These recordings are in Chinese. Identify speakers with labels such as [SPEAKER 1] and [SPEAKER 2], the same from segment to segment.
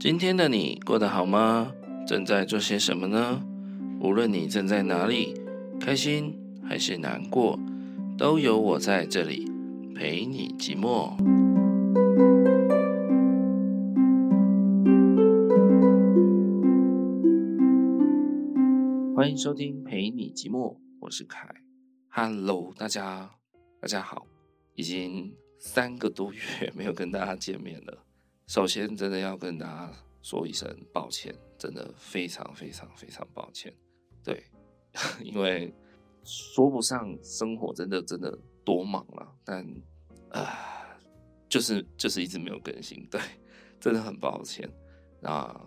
[SPEAKER 1] 今天的你过得好吗？正在做些什么呢？无论你正在哪里，开心还是难过，都有我在这里陪你寂寞。欢迎收听陪你寂寞，我是凯。Hello，大家，大家好，已经三个多月没有跟大家见面了。首先，真的要跟大家说一声抱歉，真的非常非常非常抱歉。对，因为说不上生活真的真的多忙了，但啊、就是就是一直没有更新，对，真的很抱歉。那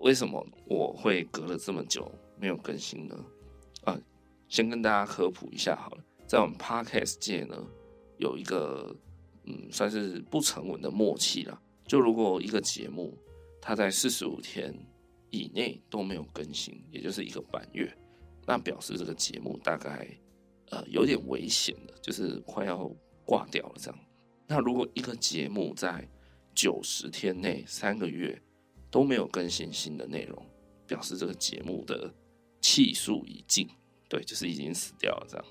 [SPEAKER 1] 为什么我会隔了这么久没有更新呢？啊、先跟大家科普一下好了，在我们 Podcast 界呢，有一个嗯，算是不成文的默契了。就如果一个节目它在四十五天以内都没有更新，也就是一个半月，那表示这个节目大概呃有点危险了，就是快要挂掉了这样。那如果一个节目在九十天内三个月都没有更新新的内容，表示这个节目的气数已尽，对，就是已经死掉了这样。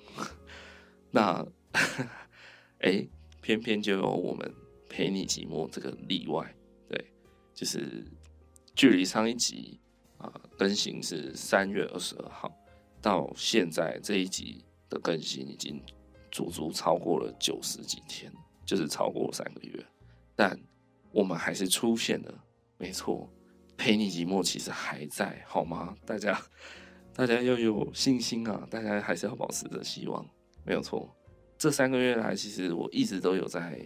[SPEAKER 1] 那 哎，偏偏就有我们。陪你寂寞这个例外，对，就是距离上一集啊更新是三月二十二号，到现在这一集的更新已经足足超过了九十几天，就是超过三个月，但我们还是出现了，没错，陪你寂寞其实还在，好吗？大家大家要有信心啊，大家还是要保持着希望，没有错。这三个月来，其实我一直都有在。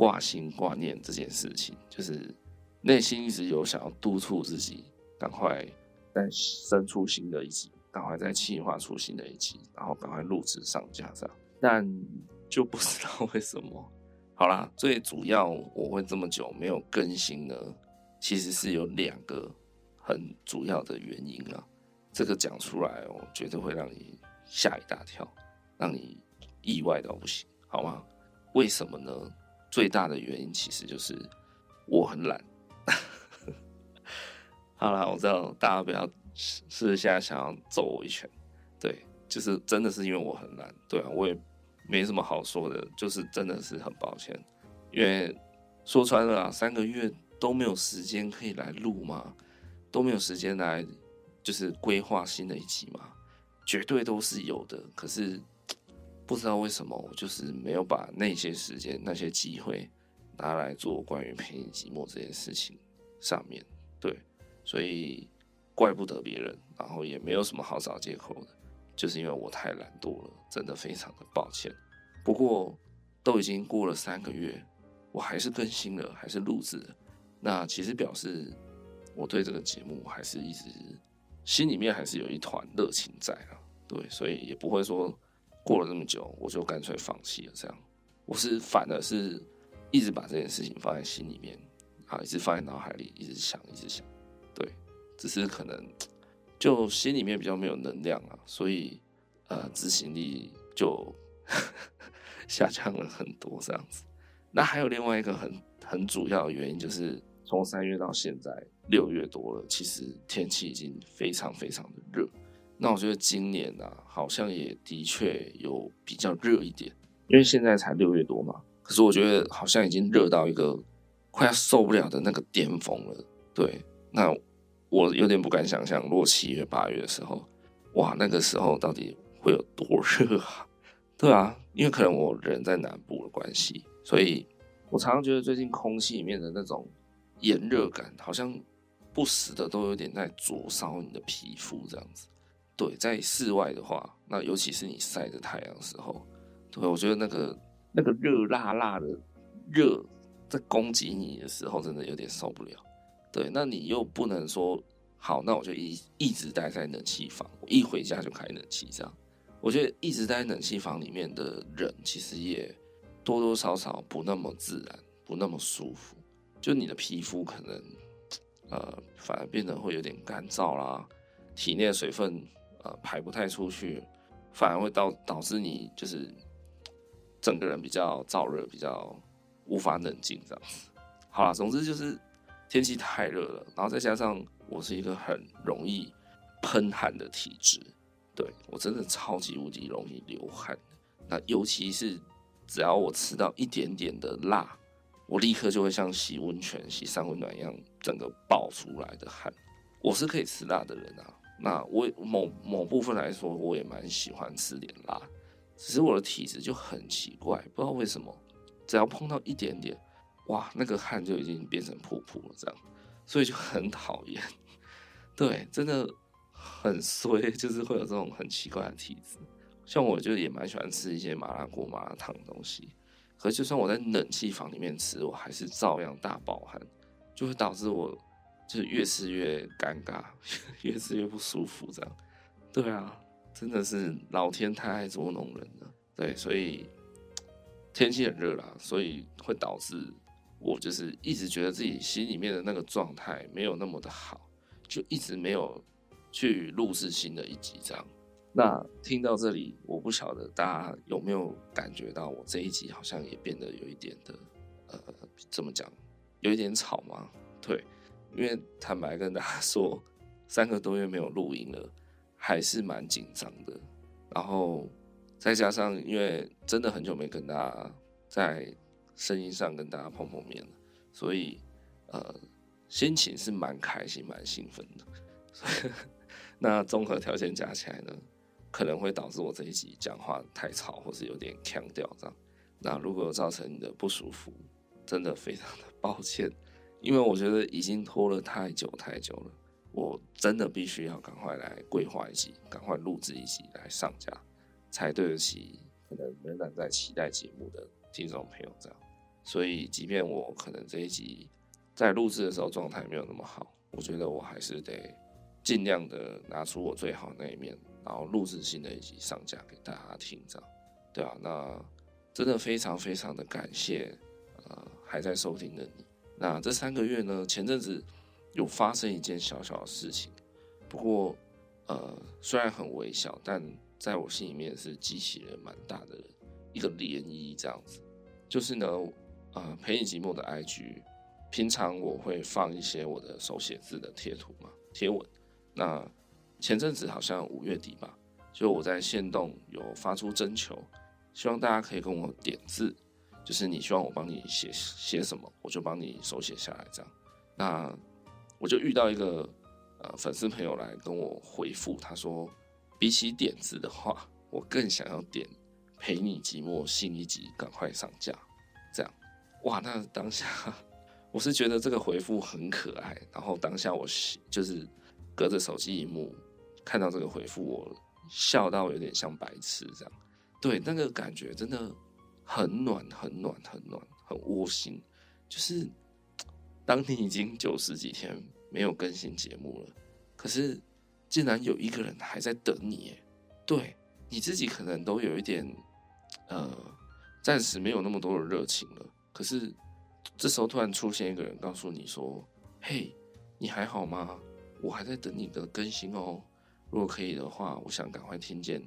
[SPEAKER 1] 挂心挂念这件事情，就是内心一直有想要督促自己赶快再生出新的一集，赶快再企划出新的一集，然后赶快录制上架这样。但就不知道为什么，好啦，最主要我会这么久没有更新呢，其实是有两个很主要的原因啊。这个讲出来我，绝对会让你吓一大跳，让你意外到不行，好吗？为什么呢？最大的原因其实就是我很懒。好啦，我知道大家不要私下想要揍我一拳，对，就是真的是因为我很懒，对啊，我也没什么好说的，就是真的是很抱歉，因为说穿了，三个月都没有时间可以来录嘛，都没有时间来就是规划新的一集嘛，绝对都是有的，可是。不知道为什么，我就是没有把那些时间、那些机会拿来做关于陪你寂寞这件事情上面。对，所以怪不得别人，然后也没有什么好找借口的，就是因为我太懒惰了，真的非常的抱歉。不过都已经过了三个月，我还是更新了，还是录制了，那其实表示我对这个节目还是一直心里面还是有一团热情在啊。对，所以也不会说。过了这么久，我就干脆放弃了。这样，我是反而是一直把这件事情放在心里面，啊，一直放在脑海里，一直想，一直想。对，只是可能就心里面比较没有能量啊，所以呃，执行力就 下降了很多。这样子，那还有另外一个很很主要的原因，就是从三月到现在六月多了，其实天气已经非常非常的热。那我觉得今年啊，好像也的确有比较热一点，因为现在才六月多嘛。可是我觉得好像已经热到一个快要受不了的那个巅峰了。对，那我有点不敢想象，如果七月八月的时候，哇，那个时候到底会有多热啊？对啊，因为可能我人在南部的关系，所以我常常觉得最近空气里面的那种炎热感，好像不时的都有点在灼烧你的皮肤这样子。对，在室外的话，那尤其是你晒着太阳的时候，对，我觉得那个那个热辣辣的热在攻击你的时候，真的有点受不了。对，那你又不能说好，那我就一一直待在冷气房，我一回家就开冷气这样。我觉得一直待在冷气房里面的人，其实也多多少少不那么自然，不那么舒服。就你的皮肤可能呃，反而变得会有点干燥啦，体内的水分。呃，排不太出去，反而会导导致你就是整个人比较燥热，比较无法冷静这样子。好了，总之就是天气太热了，然后再加上我是一个很容易喷汗的体质，对，我真的超级无敌容易流汗。那尤其是只要我吃到一点点的辣，我立刻就会像洗温泉、洗三温暖一样，整个爆出来的汗。我是可以吃辣的人啊，那我某某部分来说，我也蛮喜欢吃点辣，只是我的体质就很奇怪，不知道为什么，只要碰到一点点，哇，那个汗就已经变成瀑布了，这样，所以就很讨厌。对，真的很衰，就是会有这种很奇怪的体质。像我就也蛮喜欢吃一些麻辣锅、麻辣烫的东西，可就算我在冷气房里面吃，我还是照样大爆汗，就会导致我就是越吃越尴尬，越吃越不舒服，这样。对啊，真的是老天太爱捉弄人了。对，所以天气很热啦，所以会导致我就是一直觉得自己心里面的那个状态没有那么的好，就一直没有去录制新的一集这样。那听到这里，我不晓得大家有没有感觉到，我这一集好像也变得有一点的，呃，怎么讲，有一点吵吗？对，因为坦白跟大家说，三个多月没有录音了，还是蛮紧张的。然后再加上，因为真的很久没跟大家在声音上跟大家碰碰面了，所以呃，心情是蛮开心、蛮兴奋的。所以那综合条件加起来呢？可能会导致我这一集讲话太吵，或是有点腔调这样。那如果造成你的不舒服，真的非常的抱歉，因为我觉得已经拖了太久太久了，我真的必须要赶快来规划一集，赶快录制一集来上架，才对得起可能仍然在期待节目的听众朋友这样。所以，即便我可能这一集在录制的时候状态没有那么好，我觉得我还是得尽量的拿出我最好那一面。然后录制新的一集上架给大家听，这样，对啊，那真的非常非常的感谢，呃，还在收听的你。那这三个月呢，前阵子有发生一件小小的事情，不过，呃，虽然很微小，但在我心里面是激起了蛮大的一个涟漪，这样子。就是呢，呃，陪你寂寞的 IG，平常我会放一些我的手写字的贴图嘛，贴文，那。前阵子好像五月底吧，就我在限动有发出征求，希望大家可以跟我点字，就是你希望我帮你写写什么，我就帮你手写下来这样。那我就遇到一个呃粉丝朋友来跟我回复，他说比起点字的话，我更想要点陪你寂寞新一集赶快上架，这样。哇，那当下我是觉得这个回复很可爱，然后当下我就是隔着手机荧幕。看到这个回复，我笑到有点像白痴这样。对，那个感觉真的很暖，很暖，很暖，很窝心。就是当你已经九十几天没有更新节目了，可是竟然有一个人还在等你，耶，对，你自己可能都有一点呃，暂时没有那么多的热情了。可是这时候突然出现一个人告诉你说：“嘿，你还好吗？我还在等你的更新哦。”如果可以的话，我想赶快听见，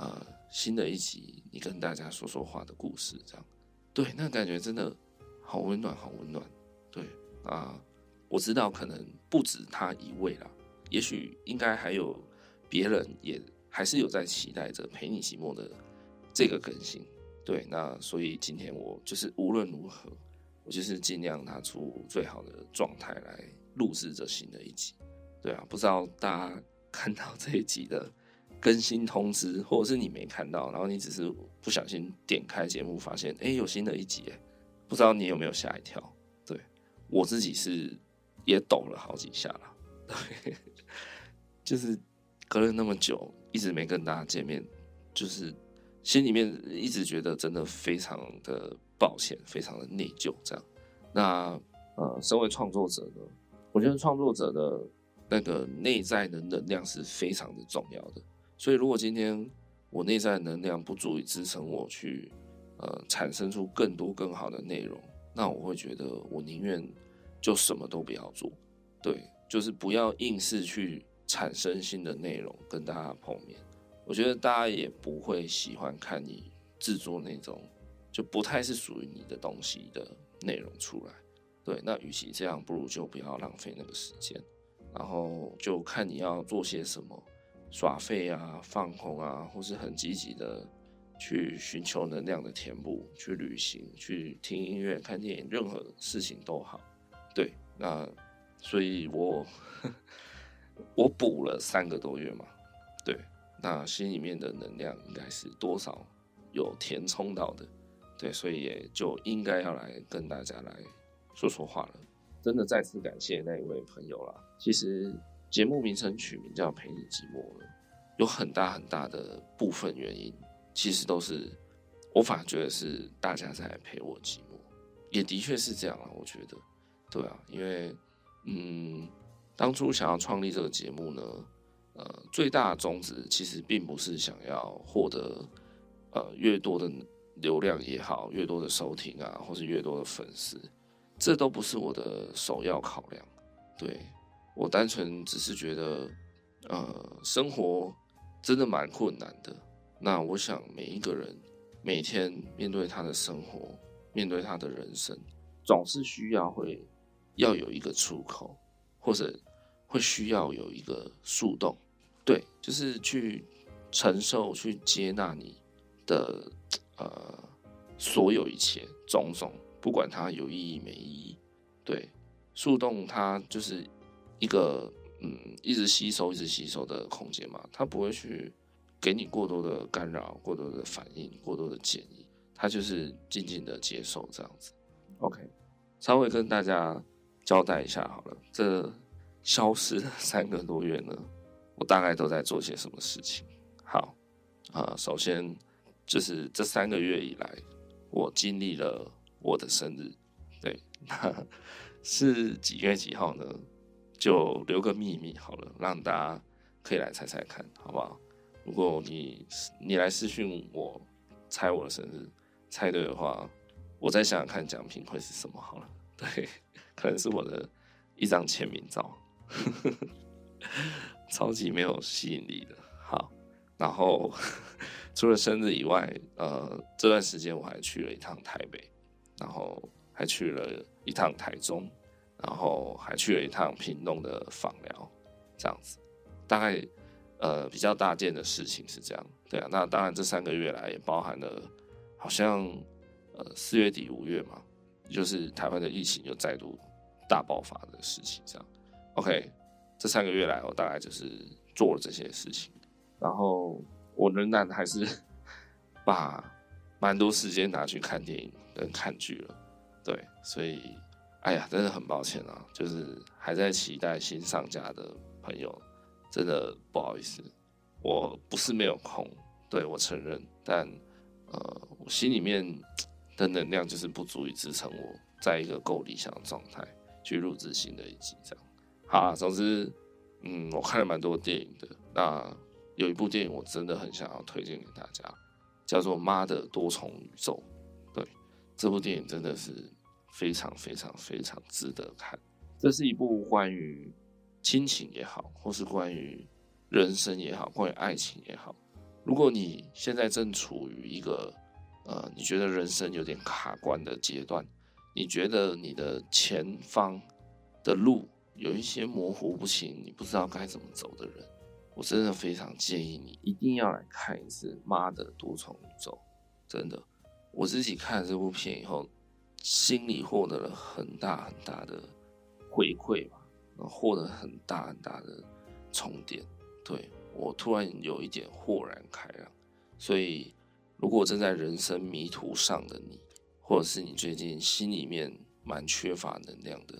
[SPEAKER 1] 呃，新的一集你跟大家说说话的故事，这样，对，那感觉真的好温暖，好温暖。对啊，我知道可能不止他一位啦，也许应该还有别人也还是有在期待着陪你寂寞的这个更新。对，那所以今天我就是无论如何，我就是尽量拿出最好的状态来录制这新的一集。对啊，不知道大家。看到这一集的更新通知，或者是你没看到，然后你只是不小心点开节目，发现哎、有新的一集，不知道你有没有吓一跳？对，我自己是也抖了好几下了，对，就是隔了那么久，一直没跟大家见面，就是心里面一直觉得真的非常的抱歉，非常的内疚。这样，那呃，身为创作者呢，我觉得创作者的。那个内在的能量是非常的重要的，所以如果今天我内在能量不足以支撑我去，呃，产生出更多更好的内容，那我会觉得我宁愿就什么都不要做，对，就是不要硬是去产生新的内容跟大家碰面，我觉得大家也不会喜欢看你制作那种就不太是属于你的东西的内容出来，对，那与其这样，不如就不要浪费那个时间，然后就看你要做些什么，耍废啊、放空啊，或是很积极的去寻求能量的填补，去旅行、去听音乐、看电影，任何事情都好。对，那所以我 我补了三个多月嘛，对，那心里面的能量应该是多少有填充到的。对，所以也就应该要来跟大家来说说话了。真的再次感谢那一位朋友啦。其实节目名称取名叫《陪你寂寞了》，有很大很大的部分原因，其实都是我反而觉得是大家在陪我寂寞，也的确是这样啊。我觉得，对啊，因为嗯，当初想要创立这个节目呢，呃，最大的宗旨其实并不是想要获得呃越多的。流量也好，越多的收听啊，或是越多的粉丝，这都不是我的首要考量。对，我单纯只是觉得，呃，生活真的蛮困难的。那我想每一个人每天面对他的生活，面对他的人生，总是需要会要有一个出口，或者会需要有一个树洞。对，就是去承受、去接纳你的。呃，所有一切种种，不管它有意义没意义，对，树洞它就是一个嗯，一直吸收、一直吸收的空间嘛，它不会去给你过多的干扰、过多的反应、过多的建议，它就是静静的接受这样子。OK，稍微跟大家交代一下好了，这消失三个多月呢，我大概都在做些什么事情？好，啊、呃，首先。就是这三个月以来，我经历了我的生日，对，那 是几月几号呢？就留个秘密好了，让大家可以来猜猜看，好不好？如果你你来私讯我猜我的生日，猜对的话，我再想想看奖品会是什么好了。对，可能是我的一张签名照，超级没有吸引力的。好，然后。除了生日以外，呃，这段时间我还去了一趟台北，然后还去了一趟台中，然后还去了一趟屏东的访疗，这样子，大概呃比较大件的事情是这样，对啊，那当然这三个月来也包含了，好像呃四月底五月嘛，就是台湾的疫情又再度大爆发的事情，这样，OK，这三个月来我大概就是做了这些事情，然后。我仍然还是把蛮多时间拿去看电影跟看剧了，对，所以，哎呀，真的很抱歉啊，就是还在期待新上架的朋友，真的不好意思，我不是没有空，对，我承认，但呃，我心里面的能量就是不足以支撑我在一个够理想的状态去录制新的一集，这样。好啊，总之，嗯，我看了蛮多电影的，那。有一部电影我真的很想要推荐给大家，叫做《妈的多重宇宙》。对，这部电影真的是非常非常非常值得看。这是一部关于亲情也好，或是关于人生也好，关于爱情也好。如果你现在正处于一个呃，你觉得人生有点卡关的阶段，你觉得你的前方的路有一些模糊不清，你不知道该怎么走的人。我真的非常建议你一定要来看一次《妈的多重宇宙》，真的，我自己看了这部片以后，心里获得了很大很大的回馈吧，然后获得很大很大的充电，对，我突然有一点豁然开朗。所以，如果正在人生迷途上的你，或者是你最近心里面蛮缺乏能量的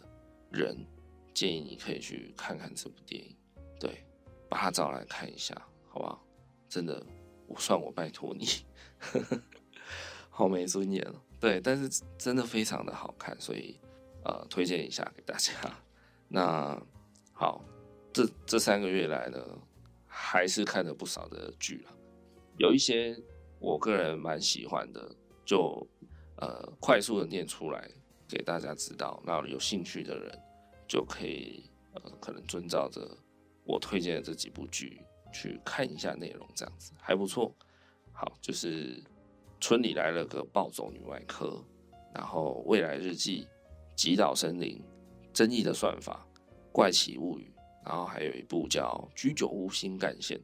[SPEAKER 1] 人，建议你可以去看看这部电影，对。把它找来看一下，好不好？真的，我算我拜托你，好没尊严了。对，但是真的非常的好看，所以呃，推荐一下给大家。那好，这这三个月来呢，还是看了不少的剧了，有一些我个人蛮喜欢的，就呃快速的念出来给大家知道。那有兴趣的人就可以呃，可能遵照着。我推荐的这几部剧去看一下内容，这样子还不错。好，就是村里来了个暴走女外科，然后未来日记、极岛森林》、争议的算法、怪奇物语，然后还有一部叫《居酒屋新干线》。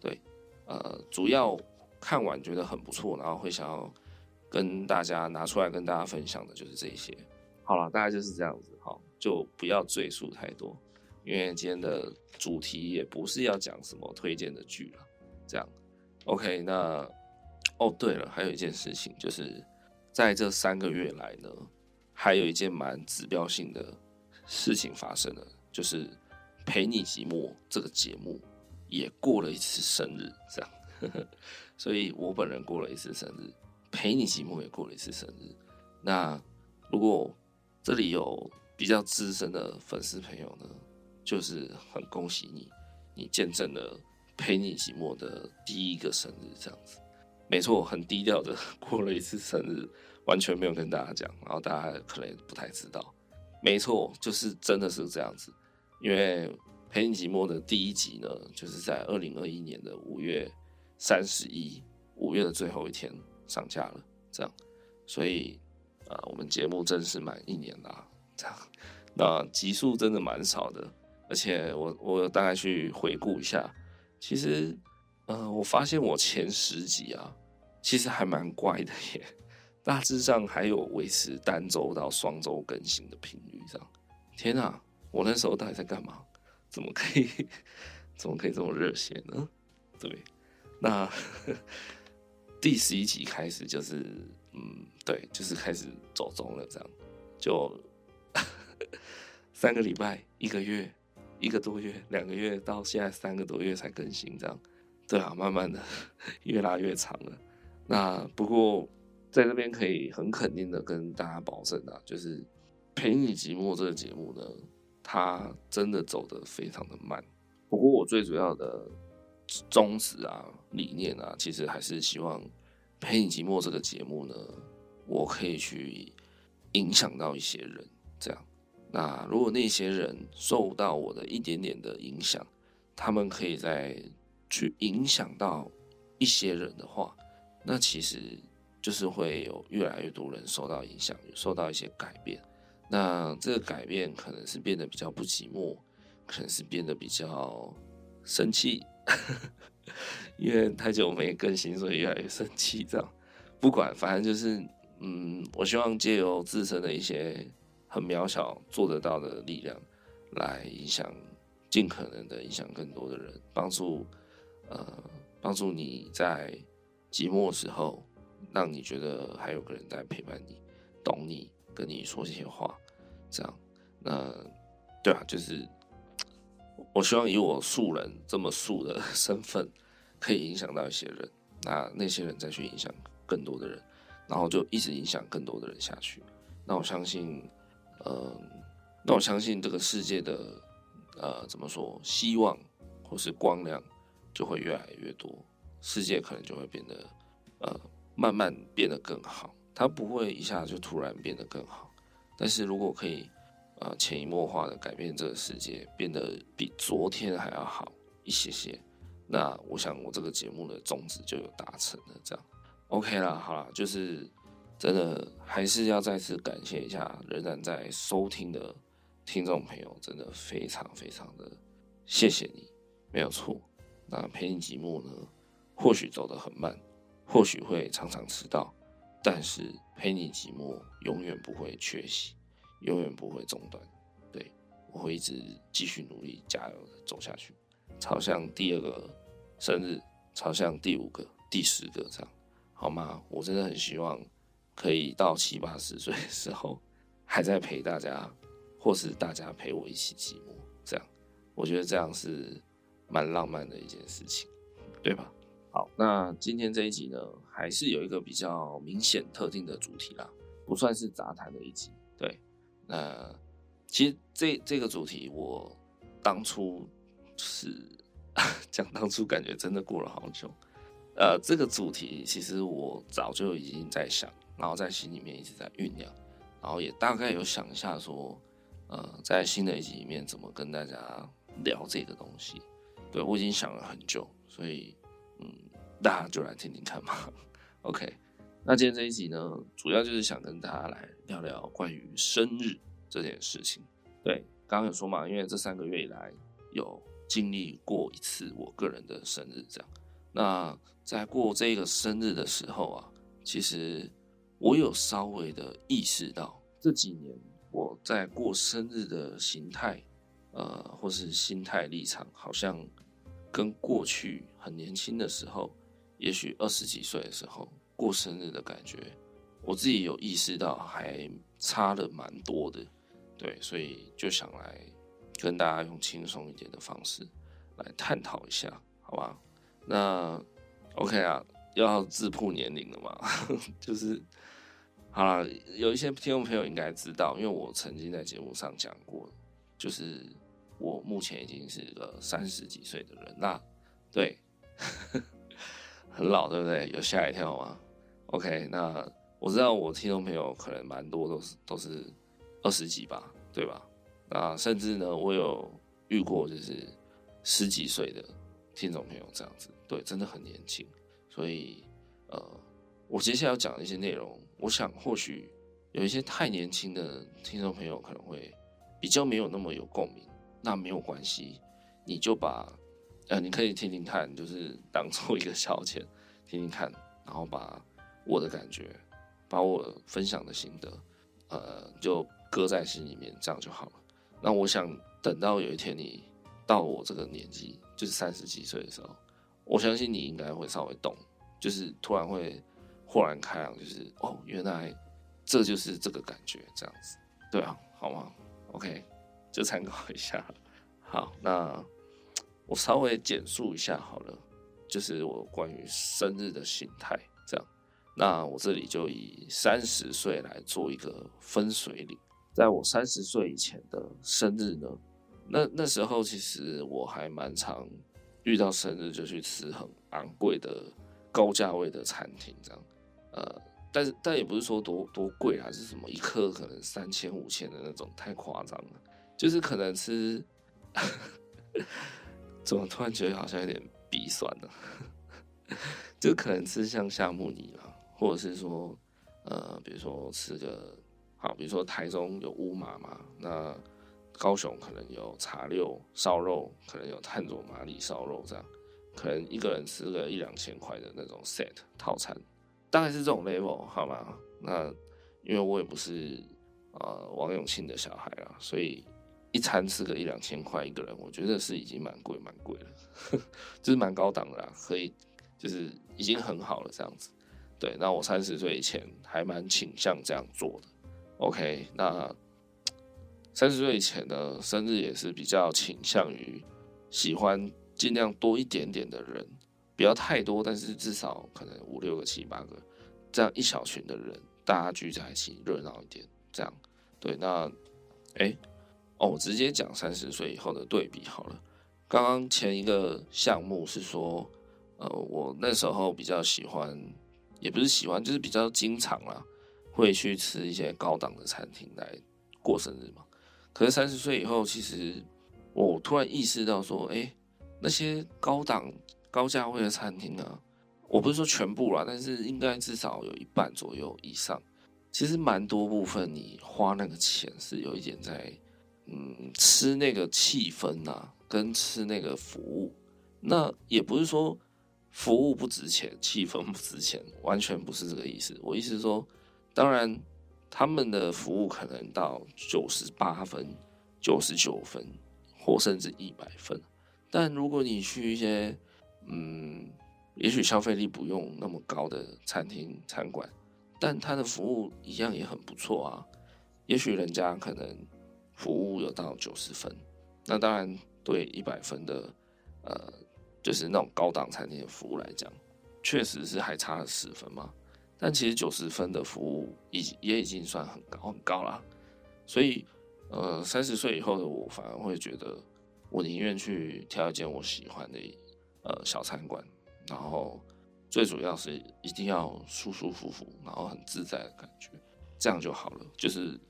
[SPEAKER 1] 对，呃，主要看完觉得很不错，然后会想要跟大家拿出来跟大家分享的就是这些。好了，大概就是这样子，好，就不要赘述太多，因为今天的主题也不是要讲什么推荐的剧了。这样，OK，那哦，对了，还有一件事情就是。在这三个月来呢，还有一件蛮指标性的事情发生了，就是《陪你寂寞》这个节目也过了一次生日，这样，呵呵，所以我本人过了一次生日，《陪你寂寞》也过了一次生日。那如果这里有比较资深的粉丝朋友呢，就是很恭喜你，你见证了《陪你寂寞》的第一个生日，这样子。没错，很低调的 过了一次生日，完全没有跟大家讲，然后大家可能也不太知道。没错，就是真的是这样子，因为《陪你寂寞》的第一集呢，就是在二零二一年的五月三十一，五月的最后一天上架了，这样，所以啊、呃，我们节目正式满一年啦，这样，那集数真的蛮少的，而且我我大概去回顾一下，其实，呃，我发现我前十集啊。其实还蛮怪的耶，大致上还有维持单周到双周更新的频率，这样。天啊，我那时候到底在干嘛？怎么可以，怎么可以这么热血呢？对，那呵 呵第十一集开始就是，嗯，对，就是开始走中了，这样。就 三个礼拜、一个月、一个多月、两个月，到现在三个多月才更新，这样。对啊，慢慢的越拉越长了。那不过，在这边可以很肯定的跟大家保证啊，就是《陪你寂寞》这个节目呢，它真的走得非常的慢。不过我最主要的宗旨啊、理念啊，其实还是希望《陪你寂寞》这个节目呢，我可以去影响到一些人。这样，那如果那些人受到我的一点点的影响，他们可以再去影响到一些人的话。那其实就是会有越来越多人受到影响，受到一些改变。那这个改变可能是变得比较不寂寞，可能是变得比较生气，因为太久没更新，所以越来越生气。这样不管，反正就是，嗯，我希望借由自身的一些很渺小做得到的力量，来影响，尽可能的影响更多的人，帮助，呃，帮助你在。寂寞时候，让你觉得还有个人在陪伴你，懂你，跟你说这些话，这样，那对啊，就是我希望以我素人这么素的 身份，可以影响到一些人，那那些人再去影响更多的人，然后就一直影响更多的人下去。那我相信，呃，那我相信这个世界的，呃，怎么说，希望或是光亮就会越来越多。世界可能就会变得，呃，慢慢变得更好。它不会一下就突然变得更好，但是如果可以，呃，潜移默化的改变这个世界，变得比昨天还要好一些些，那我想我这个节目的宗旨就有达成了。这样，OK 啦，好啦，就是真的还是要再次感谢一下仍然在收听的听众朋友，真的非常非常的谢谢你，没有错。那陪你寂寞呢？或许走得很慢，或许会常常迟到，但是陪你寂寞永远不会缺席，永远不会中断。对，我会一直继续努力，加油走下去，朝向第二个生日，朝向第五个、第十个这样，好吗？我真的很希望可以到七八十岁的时候，还在陪大家，或是大家陪我一起寂寞，这样，我觉得这样是蛮浪漫的一件事情，对吧？好，那今天这一集呢，还是有一个比较明显特定的主题啦，不算是杂谈的一集。对，那其实这这个主题我当初是 讲，当初感觉真的过了好久。呃，这个主题其实我早就已经在想，然后在心里面一直在酝酿，然后也大概有想一下说，呃，在新的一集里面怎么跟大家聊这个东西。对，我已经想了很久，所以。嗯，大家就来听听看嘛。OK，那今天这一集呢，主要就是想跟大家来聊聊关于生日这件事情。对，刚刚有说嘛，因为这三个月以来有经历过一次我个人的生日，这样。那在过这个生日的时候啊，其实我有稍微的意识到，这几年我在过生日的形态，呃，或是心态立场，好像跟过去很年轻的时候，也许二十几岁的时候过生日的感觉，我自己有意识到还差了蛮多的。对，所以就想来跟大家用轻松一点的方式来探讨一下，好吧？那 OK 啊，要自曝年龄了嘛？就是好了，有一些听众朋友应该知道，因为我曾经在节目上讲过，就是我目前已经是个三十几岁的人那。对，很老，对不对？有吓一跳吗？OK，那我知道我听众朋友可能蛮多都是都是。二十几吧，对吧？那甚至呢，我有遇过就是十几岁的听众朋友这样子，对，真的很年轻。所以，呃，我接下来要讲的一些内容，我想或许有一些太年轻的听众朋友可能会比较没有那么有共鸣。那没有关系，你就把呃，你可以听听看，就是当做一个消遣，听听看，然后把我的感觉，把我分享的心得，呃，就。搁在心里面，这样就好了。那我想等到有一天你到我这个年纪，就是三十几岁的时候，我相信你应该会稍微懂，就是突然会豁然开朗，就是哦，原来这就是这个感觉，这样子，对啊，好吗？OK，就参考一下。好，那我稍微简述一下好了，就是我关于生日的心态，这样。那我这里就以三十岁来做一个分水岭。在我三十岁以前的生日呢，那那时候其实我还蛮常遇到生日就去吃很昂贵的高价位的餐厅，这样，呃，但是但也不是说多多贵，还是什么一客可能三千五千的那种，太夸张了，就是可能吃，怎么突然觉得好像有点鼻酸呢？就可能吃像夏目尼啊，或者是说，呃，比如说吃个。好，比如说台中有乌马嘛，那高雄可能有茶六烧肉，可能有炭佐麻里烧肉这样，可能一个人吃个一两千块的那种 set 套餐，大概是这种 level 好吗？那因为我也不是呃王永庆的小孩啊，所以一餐吃个一两千块一个人，我觉得是已经蛮贵蛮贵了，就是蛮高档的啦，可以就是已经很好了这样子。对，那我三十岁以前还蛮倾向这样做的。OK，那三十岁以前呢，生日也是比较倾向于喜欢尽量多一点点的人，不要太多，但是至少可能五六个、七八个，这样一小群的人，大家聚在一起热闹一点，这样对。那哎、哦，我直接讲三十岁以后的对比好了。刚刚前一个项目是说，呃，我那时候比较喜欢，也不是喜欢，就是比较经常啦。会去吃一些高档的餐厅来过生日嘛？可是三十岁以后，其实我突然意识到说，哎，那些高档高价位的餐厅啊，我不是说全部啦，但是应该至少有一半左右以上，其实蛮多部分你花那个钱是有一点在，嗯，吃那个气氛呐，跟吃那个服务。那也不是说服务不值钱，气氛不值钱，完全不是这个意思。我意思是说。当然，他们的服务可能到九十八分、九十九分，或甚至一百分。但如果你去一些，嗯，也许消费力不用那么高的餐厅、餐馆，但他的服务一样也很不错啊。也许人家可能服务有到九十分，那当然对一百分的，呃，就是那种高档餐厅的服务来讲，确实是还差了十分嘛。但其实九十分的服务已也已经算很高很高了，所以呃三十岁以后的我反而会觉得，我宁愿去挑一间我喜欢的呃小餐馆，然后最主要是一定要舒舒服服，然后很自在的感觉，这样就好了。就是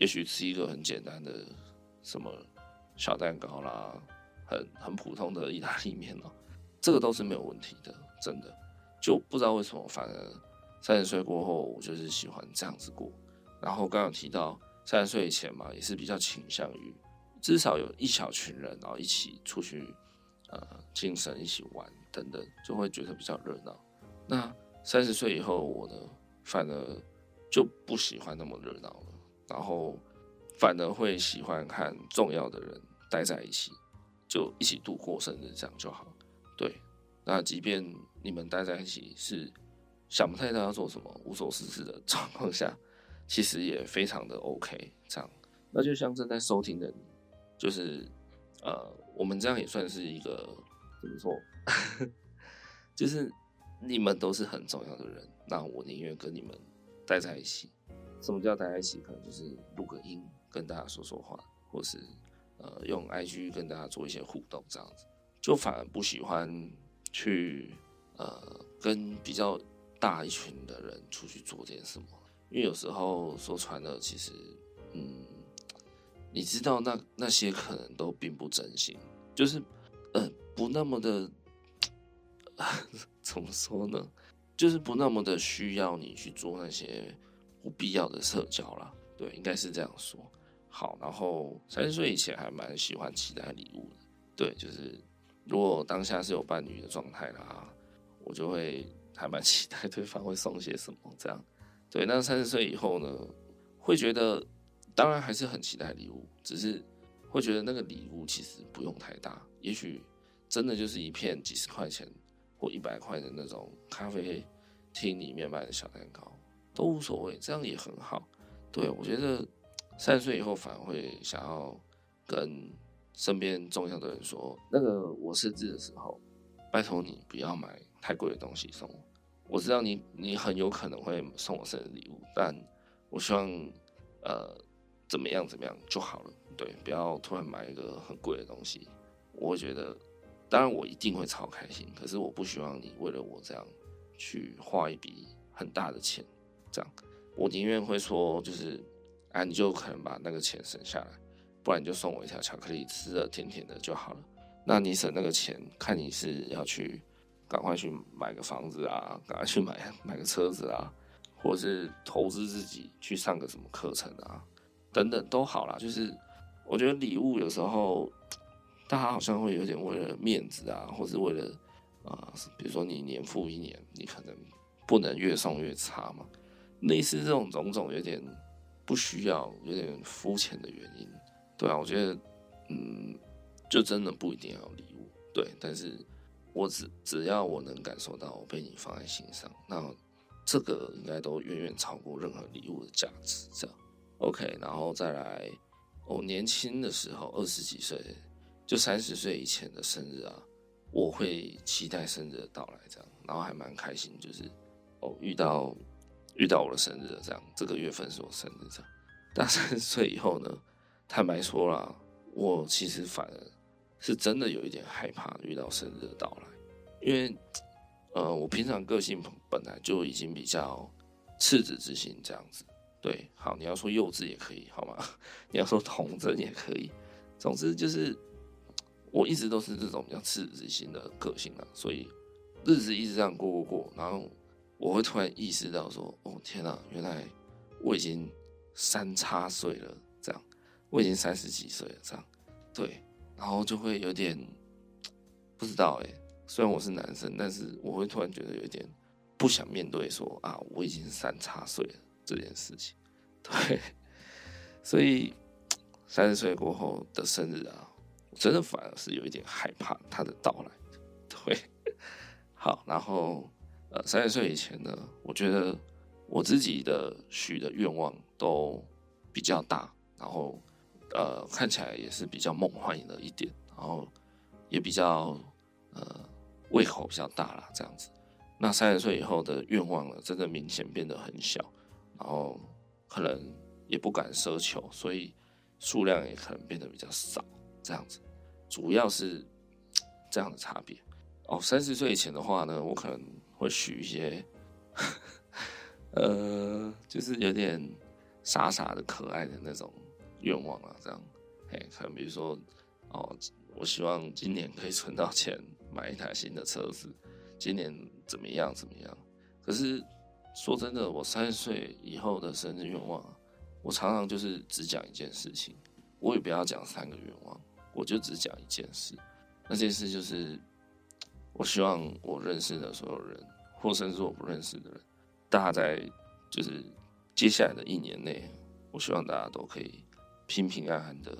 [SPEAKER 1] 也许吃一个很简单的什么小蛋糕啦，很很普通的意大利面哦，这个都是没有问题的，真的就不知道为什么反而。三十岁过后，我就是喜欢这样子过。然后刚刚有提到，三十岁以前嘛，也是比较倾向于至少有一小群人，然后一起出去呃精神一起玩等等，就会觉得比较热闹。那三十岁以后，我呢反而就不喜欢那么热闹了，然后反而会喜欢和重要的人待在一起，就一起度过生日这样就好。对，那即便你们待在一起是想不太到要做什么、无所事事的 状况下，其实也非常的 OK。这样，那就像正在收听的你，就是呃，我们这样也算是一个怎么说？就是你们都是很重要的人，那我宁愿跟你们待在一起。什么叫待在一起？可能就是录个音，跟大家说说话，或是呃用 IG 跟大家做一些互动，这样子。就反而不喜欢去呃跟比较大一群的人出去做点什么，因为有时候说穿了，其实嗯，你知道那那些可能都并不真心，就是呃不那么的 怎么说呢？就是不那么的需要你去做那些不必要的社交啦。对，应该是这样说。好，然后三十岁以前还蛮喜欢期待礼物的，对，就是。如果当下是有伴侣的状态啦，我就会还蛮期待对方会送些什么这样。对，那三十岁以后呢，会觉得当然还是很期待礼物，只是会觉得那个礼物其实不用太大，也许真的就是一片几十块钱或一百块的那种咖啡厅里面卖的小蛋糕都无所谓，这样也很好。对，我觉得三十岁以后反而会想要跟。身边重要的人说：“那个我生日的时候，拜托你不要买太贵的东西送我。我知道你你很有可能会送我生日礼物，但我希望呃怎么样怎么样就好了。对，不要突然买一个很贵的东西。我会觉得，当然我一定会超开心，可是我不希望你为了我这样去花一笔很大的钱。这样，我宁愿会说，就是啊，你就可能把那个钱省下来。”不然你就送我一条巧克力，吃的甜甜的就好了。那你省那个钱，看你是要去赶快去买个房子啊，赶快去买买个车子啊，或者是投资自己去上个什么课程啊，等等都好啦。就是我觉得礼物有时候大家好像会有点为了面子啊，或是为了啊、比如说你年复一年，你可能不能越送越差嘛。类似这种种种有点不需要、有点肤浅的原因。对啊，我觉得，嗯，就真的不一定要礼物，对。但是，我只只要我能感受到我被你放在心上，那这个应该都远远超过任何礼物的价值。这样，OK。然后再来，我年轻的时候，二十几岁，就三十岁以前的生日啊，我会期待生日的到来，这样，然后还蛮开心，就是哦，遇到遇到我的生日，这样，这个月份是我生日，这样。但三岁以后呢？坦白说啦，我其实反而是真的有一点害怕遇到生日的到来，因为，呃，我平常个性本来就已经比较赤子之心这样子。对，好，你要说幼稚也可以，好吗？你要说童真也可以，总之就是我一直都是这种比较赤子之心的个性啊，所以日子一直这样过过过，然后我会突然意识到说，哦天哪，原来我已经三叉岁了。这样我已经三十几岁了，这样，对，然后就会有点不知道哎。虽然我是男生，但是我会突然觉得有点不想面对说啊，我已经三叉岁了这件事情。对，所以三十岁过后的生日啊，我真的反而是有一点害怕他的到来。对，好，然后呃，三十岁以前呢，我觉得我自己的许的愿望都比较大，然后。呃，看起来也是比较梦幻的一点，然后也比较呃胃口比较大啦。这样子。那三十岁以后的愿望呢，真的明显变得很小，然后可能也不敢奢求，所以数量也可能变得比较少，这样子，主要是 这样的差别。哦，三十岁以前的话呢，我可能会许一些，呃，就是有点傻傻的、可爱的那种。愿望啊，这样，嘿，可能比如说，哦，我希望今年可以存到钱买一台新的车子，今年怎么样怎么样？可是说真的，我三十岁以后的生日愿望，我常常就是只讲一件事情，我也不要讲三个愿望，我就只讲一件事。那件事就是，我希望我认识的所有人，或甚至我不认识的人，大家在就是接下来的一年内，我希望大家都可以平平安安的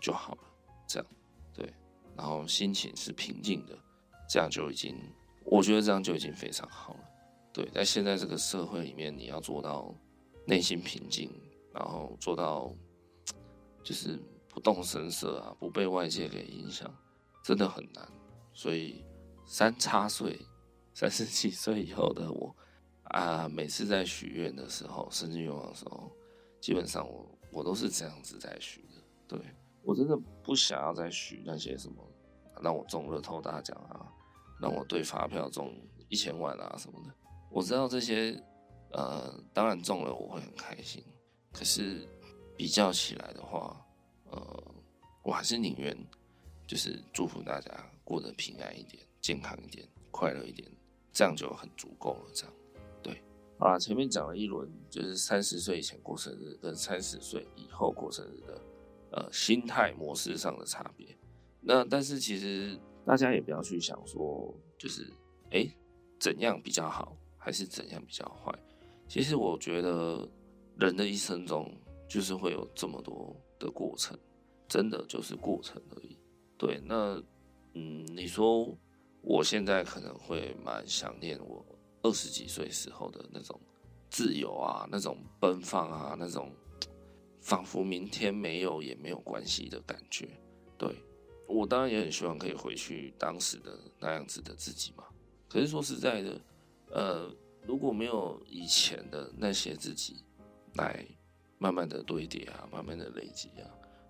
[SPEAKER 1] 就好了。这样，对，然后心情是平静的，这样就已经，我觉得这样就已经非常好了。对，在现在这个社会里面，你要做到内心平静，然后做到就是不动声色啊，不被外界给影响，真的很难。所以三叉岁，三十几岁以后的我啊，每次在许愿的时候，生日愿望的时候，基本上我我都是这样子在许的。对，我真的不想要再许那些什么让我中乐透大奖啊，让我对发票中一千万啊什么的。我知道这些，呃，当然中了我会很开心。可是比较起来的话，呃，我还是宁愿就是祝福大家过得平安一点、健康一点、快乐一点，这样就很足够了。这样，对。好啦，前面讲了一轮，就是三十岁以前过生日跟三十岁以后过生日的，呃，心态模式上的差别。那但是其实大家也不要去想说，就是哎、怎样比较好。还是怎样比较坏？其实我觉得人的一生中就是会有这么多的过程，真的就是过程而已。对，那嗯，你说我现在可能会蛮想念我二十几岁时候的那种自由啊，那种奔放啊，那种仿佛明天没有也没有关系的感觉。对，我当然也很希望可以回去当时的那样子的自己嘛。可是说实在的。呃，如果没有以前的那些自己来慢慢的堆叠啊，慢慢的累积啊，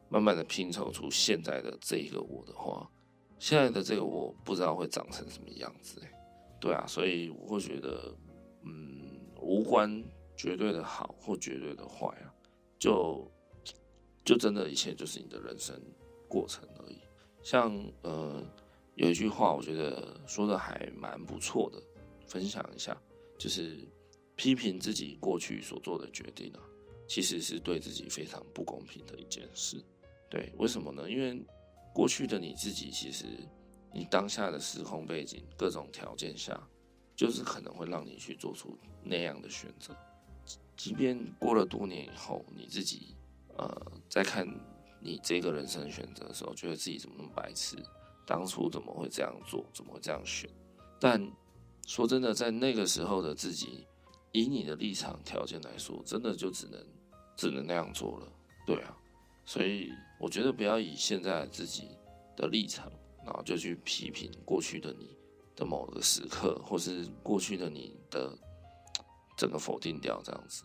[SPEAKER 1] 慢慢的拼凑出现在的这一个我的话，现在的这个我不知道会长成什么样子欸。对啊，所以我会觉得，嗯，无关绝对的好或绝对的坏啊，就就真的一切就是你的人生过程而已。像呃，有一句话，我觉得说的还蛮不错的。分享一下，就是批评自己过去所做的决定啊，其实是对自己非常不公平的一件事。对，为什么呢？因为过去的你自己，其实你当下的时空背景、各种条件下，就是可能会让你去做出那样的选择。即便过了多年以后，你自己呃在看你这个人生选择的时候，觉得自己怎么那么白痴，当初怎么会这样做，怎么会这样选？但说真的，在那个时候的自己，以你的立场条件来说，真的就只能只能那样做了，对啊。所以我觉得不要以现在自己的立场，然后就去批评过去的你的某个时刻，或是过去的你的整个否定掉这样子，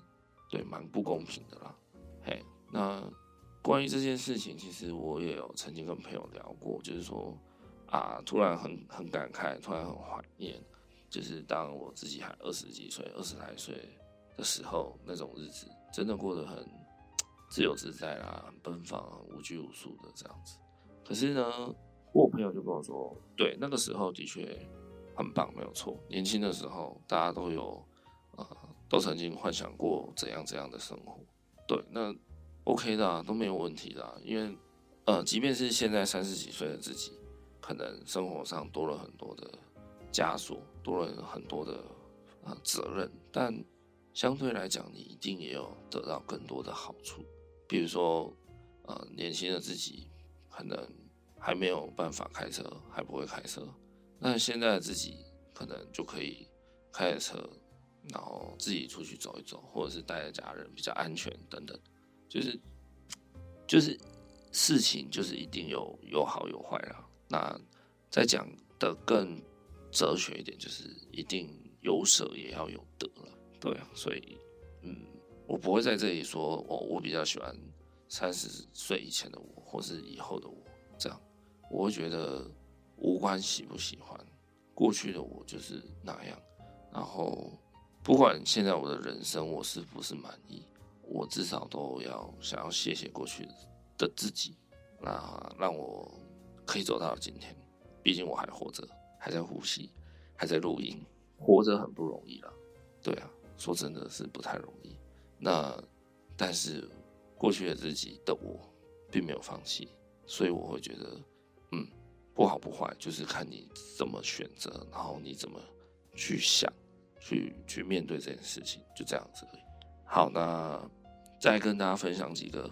[SPEAKER 1] 对，蛮不公平的啦。嘿，那关于这件事情，其实我也有曾经跟朋友聊过，就是说啊，突然很很感慨，突然很怀念。就是当我自己还二十几岁、二十来岁的时候，那种日子真的过得很自由自在啦，很奔放、无拘无束的这样子。可是呢，我朋友就跟我说，对，那个时候的确很棒，没有错。年轻的时候，大家都有呃，都曾经幻想过怎样怎样的生活。对，那 OK 的，都没有问题的。因为呃，即便是现在三十几岁的自己，可能生活上多了很多的。枷锁多了很多的啊责任，但相对来讲，你一定也有得到更多的好处。比如说，呃，年轻的自己可能还没有办法开车，还不会开车，那现在的自己可能就可以开着车，然后自己出去走一走，或者是带着家人比较安全等等。就是就是事情就是一定有有好有坏啦。那再讲的更。哲学一点就是，一定有舍也要有得了，对啊，所以，嗯，我不会在这里说，我我比较喜欢三十岁以前的我，或是以后的我，这样，我会觉得无关喜不喜欢，过去的我就是那样，然后不管现在我的人生我是不是满意，我至少都要想要谢谢过去的自己，那让我可以走到今天，毕竟我还活着。还在呼吸，还在录音，活着很不容易了。对啊，说真的是不太容易。那但是过去的自己的我并没有放弃，所以我会觉得，嗯，不好不坏，就是看你怎么选择，然后你怎么去想，去去面对这件事情，就这样子而已。好，那再跟大家分享几个，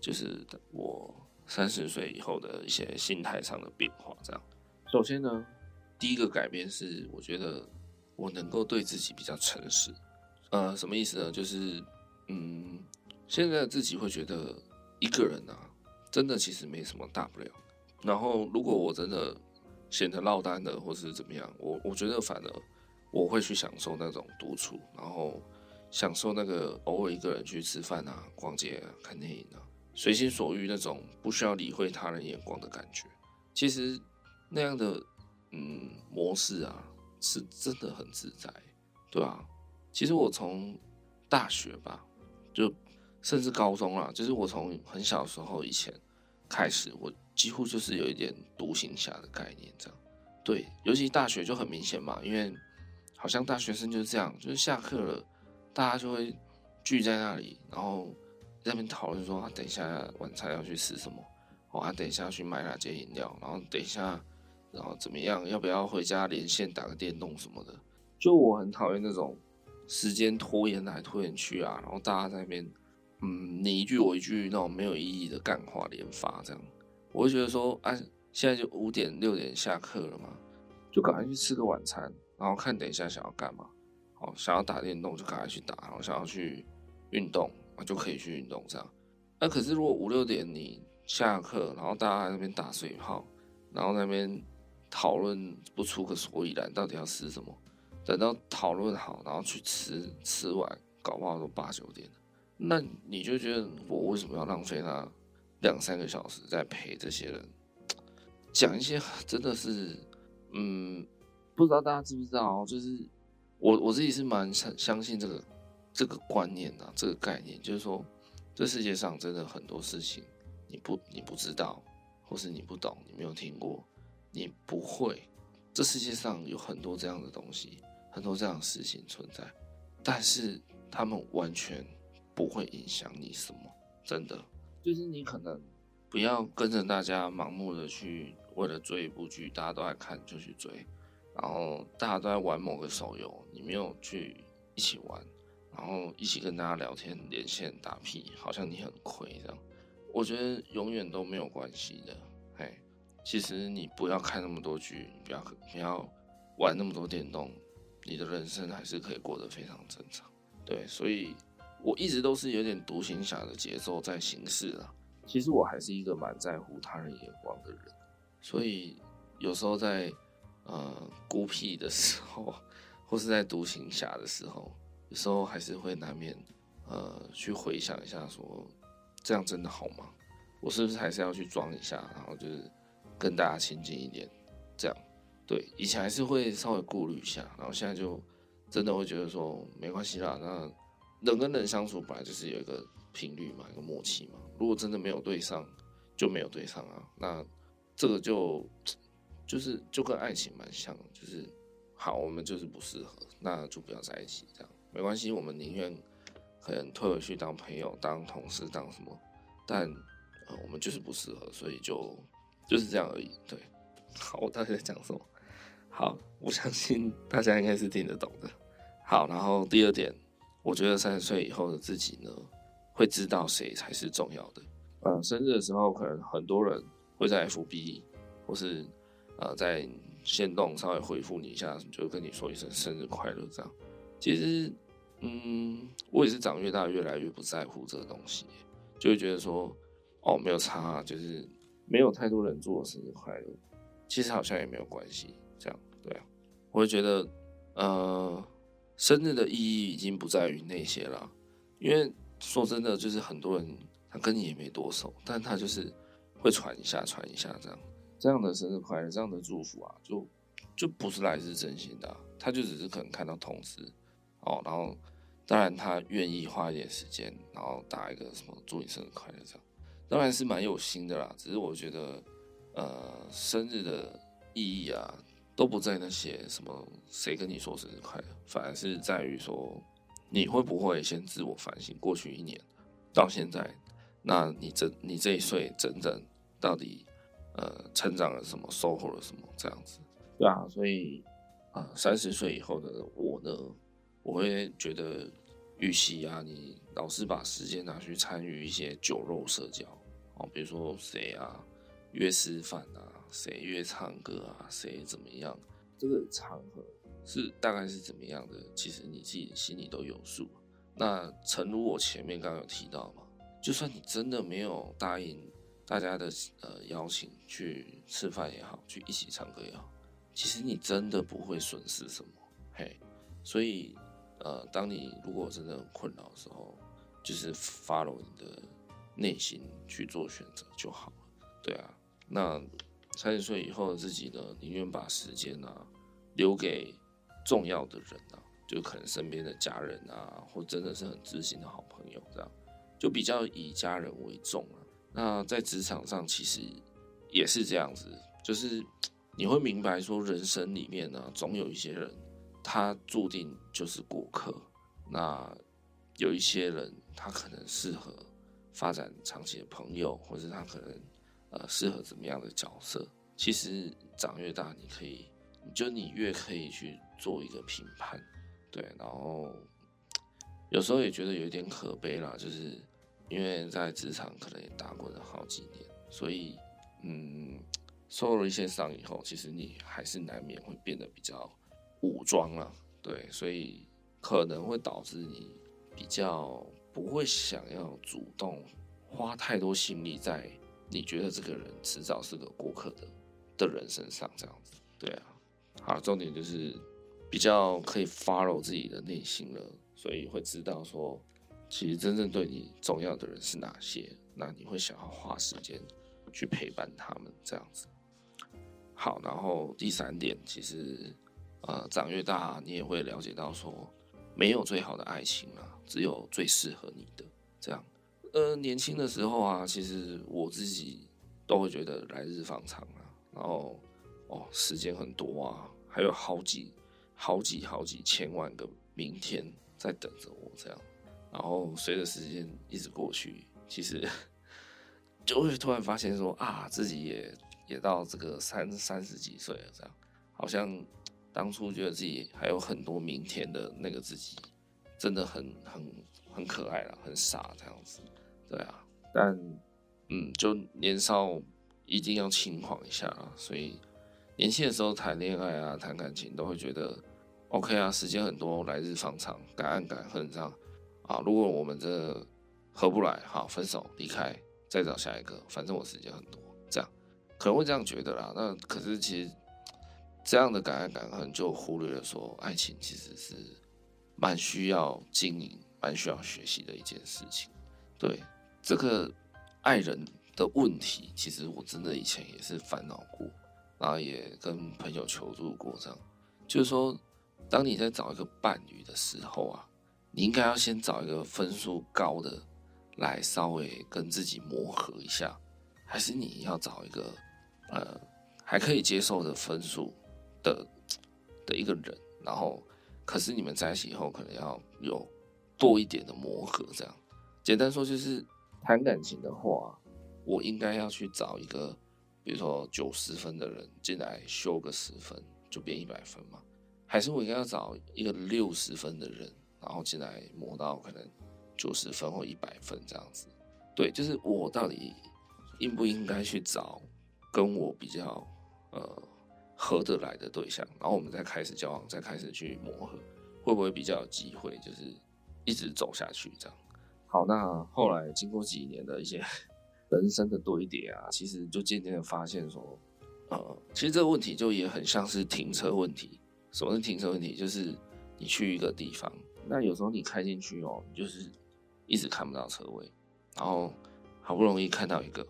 [SPEAKER 1] 就是我三十岁以后的一些心态上的变化。这样，首先呢，第一个改变是，我觉得我能够对自己比较诚实。呃，什么意思呢？就是，嗯，现在自己会觉得一个人啊，真的其实没什么大不了。然后，如果我真的显得落单了，或是怎么样，我我觉得反而我会去享受那种独处，然后享受那个偶尔一个人去吃饭啊、逛街啊、看电影啊，随心所欲那种不需要理会他人眼光的感觉。其实那样的嗯模式啊，是真的很自在，对吧？其实我从大学吧，就甚至高中啦，就是我从很小时候以前开始，我几乎就是有一点独行侠的概念，这样。对，尤其大学就很明显嘛，因为好像大学生就是这样，就是下课了，大家就会聚在那里，然后在那边讨论说啊，等一下晚餐要去吃什么，哦，啊，等一下去买哪些饮料，然后等一下，然后怎么样，要不要回家连线打个电动什么的。就我很讨厌那种。时间拖延来拖延去啊，然后大家在那边，嗯，你一句我一句那种没有意义的干话连发，这样，我会觉得说，啊，现在就五点六点下课了嘛，就赶快去吃个晚餐，然后看等一下想要干嘛，哦，想要打电动就赶快去打，然后想要去运动啊就可以去运动这样。那可是如果五六点你下课，然后大家在那边打水炮，然后那边讨论不出个所以然，到底要吃什么？等到讨论好，然后去吃，吃完搞不好都八九点了，那你就觉得我为什么要浪费那两三个小时在陪这些人讲一些真的是，嗯，不知道大家知不知道，就是我我自己是蛮相相信这个这个观念的，这个概念，就是说这世界上真的很多事情你不你不知道，或是你不懂，你没有听过，你不会，这世界上有很多这样的东西。很多这样的事情存在，但是他们完全不会影响你什么，真的。就是你可能不要跟着大家盲目的去为了追一部剧，大家都在看就去追，然后大家都在玩某个手游，你没有去一起玩，然后一起跟大家聊天、连线、打屁，好像你很亏这样。我觉得永远都没有关系的。嘿，其实你不要看那么多剧，你不要不要玩那么多电动。你的人生还是可以过得非常正常，对，所以我一直都是有点独行侠的节奏在行事啦。其实我还是一个蛮在乎他人眼光的人，所以有时候在呃孤僻的时候，或是在独行侠的时候，有时候还是会难免呃去回想一下，说这样真的好吗？我是不是还是要去装一下，然后就是跟大家亲近一点，这样。对，以前还是会稍微顾虑一下，然后现在就真的会觉得说没关系啦。那人跟人相处本来就是有一个频率嘛，一个默契嘛。如果真的没有对上，就没有对上啊。那这个就就是就跟爱情蛮像，就是好，我们就是不适合，那就不要在一起，这样没关系。我们宁愿可能退回去当朋友、当同事、当什么，但呃，我们就是不适合，所以就就是这样而已。对，好，我到底在讲什么？好，我相信大家应该是听得懂的。好，然后第二点，我觉得三十岁以后的自己呢，会知道谁才是重要的。呃，生日的时候，可能很多人会在 FB 或是呃在线动稍微回复你一下，就跟你说一声生日快乐这样。其实，嗯，我也是长越大越来越不在乎这个东西，就会觉得说，哦，没有差，就是没有太多人祝我生日快乐，其实好像也没有关系。这样对啊，我会觉得，呃，生日的意义已经不在于那些了，因为说真的，就是很多人他跟你也没多熟，但他就是会传一下传一下这样，这样的生日快乐，这样的祝福啊，就就不是来自真心的，他就只是可能看到通知哦，然后当然他愿意花一点时间，然后打一个什么祝你生日快乐这样，当然是蛮有心的啦，只是我觉得，呃，生日的意义啊。都不在那些什么谁跟你说生日快乐，反而是在于说你会不会先自我反省，过去一年到现在那你这你这一岁整整到底呃成长了什么，收获了什么？这样子，对啊，所以啊，三十岁以后的我呢，我会觉得，与其啊，你老是把时间拿去参与一些酒肉社交，哦，比如说谁啊约吃饭啊，谁约唱歌啊，谁怎么样，这个场合是大概是怎么样的，其实你自己心里都有数。那诚如我前面刚刚有提到嘛，就算你真的没有答应大家的呃邀请去吃饭也好，去一起唱歌也好，其实你真的不会损失什么，嘿。所以呃，当你如果真的很困扰的时候，就是 follow 你的内心去做选择就好了。对啊，那三十岁以后的自己呢，宁愿把时间啊留给重要的人啊。就可能身边的家人啊，或真的是很知心的好朋友，这样就比较以家人为重啊。那在职场上其实也是这样子，就是你会明白说，人生里面呢，总有一些人他注定就是过客。那有一些人他可能适合发展长期的朋友，或者他可能呃适合怎么样的角色。其实长越大，你可以，就你越可以去做一个评判。对，然后有时候也觉得有一点可悲啦，就是因为在职场可能也打滚了好几年，所以嗯，受了一些伤以后，其实你还是难免会变得比较武装了。对，所以可能会导致你比较不会想要主动花太多心力在你觉得这个人迟早是个过客的的人身上，这样子。对啊，好，重点就是。比较可以 follow 自己的内心了，所以会知道说，其实真正对你重要的人是哪些，那你会想要花时间去陪伴他们这样子。好，然后第三点，其实呃，长越大，你也会了解到说，没有最好的爱情啊，只有最适合你的这样。呃，年轻的时候啊，其实我自己都会觉得来日方长啊，然后哦，时间很多啊，还有好几。好几好几千万个明天在等着我，这样，然后随着时间一直过去，其实就会突然发现说啊，自己也也到这个三三十几岁了，这样，好像当初觉得自己还有很多明天的那个自己，真的很很很可爱了，很傻这样子，对啊，但嗯，就年少一定要轻狂一下啊，所以。年轻的时候谈恋爱啊，谈感情都会觉得，OK 啊，时间很多，来日方长，敢爱敢恨这样啊。如果我们这合不来，好，分手离开，再找下一个，反正我时间很多，这样可能会这样觉得啦。那可是其实这样的敢爱敢恨，就忽略了说，爱情其实是蛮需要经营、蛮需要学习的一件事情。对这个爱人的问题，其实我真的以前也是烦恼过。然后也跟朋友求助过，这样就是说，当你在找一个伴侣的时候啊，你应该要先找一个分数高的来稍微跟自己磨合一下，还是你要找一个呃还可以接受的分数的的一个人，然后可是你们在一起以后可能要有多一点的磨合，这样简单说就是谈感情的话，我应该要去找一个。比如说九十分的人进来修个十分就变一百分嘛？还是我应该要找一个六十分的人，然后进来磨到可能九十分或一百分这样子？对，就是我到底应不应该去找跟我比较呃合得来的对象，然后我们再开始交往，再开始去磨合，会不会比较有机会就是一直走下去这样？好，那后来经过几年的一些。人生的堆叠啊，其实就渐渐的发现说，呃，其实这个问题就也很像是停车问题。什么是停车问题？就是你去一个地方，那有时候你开进去哦，你就是一直看不到车位，然后好不容易看到一个，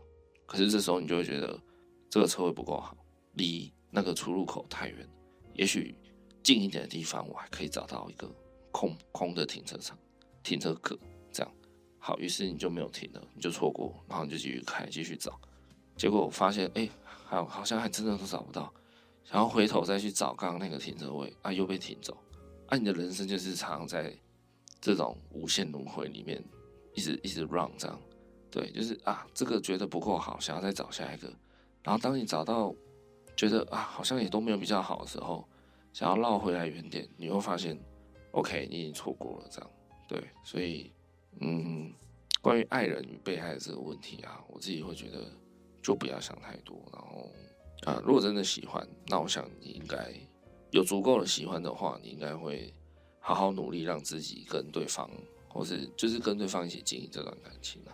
[SPEAKER 1] 可是这时候你就会觉得这个车位不够好，离那个出入口太远，也许近一点的地方我还可以找到一个空空的停车场、停车格。好，于是你就没有停了，你就错过，然后你就继续开，继续找，结果我发现，哎、欸，还好像还真的都找不到，然后回头再去找刚刚那个停车位，啊，又被停走，啊，你的人生就是常常在这种无限轮回里面，一直一直 run 这样，对，就是啊，这个觉得不够好，想要再找下一个。然后当你找到觉得啊，好像也都没有比较好的时候，想要绕回来原点，你会发现，OK，你已经错过了这样。对，所以嗯，关于爱人与被爱这个问题啊，我自己会觉得就不要想太多。然后啊，如果真的喜欢，那我想你应该有足够的喜欢的话，你应该会好好努力让自己跟对方，或是就是跟对方一起经营这段感情啊。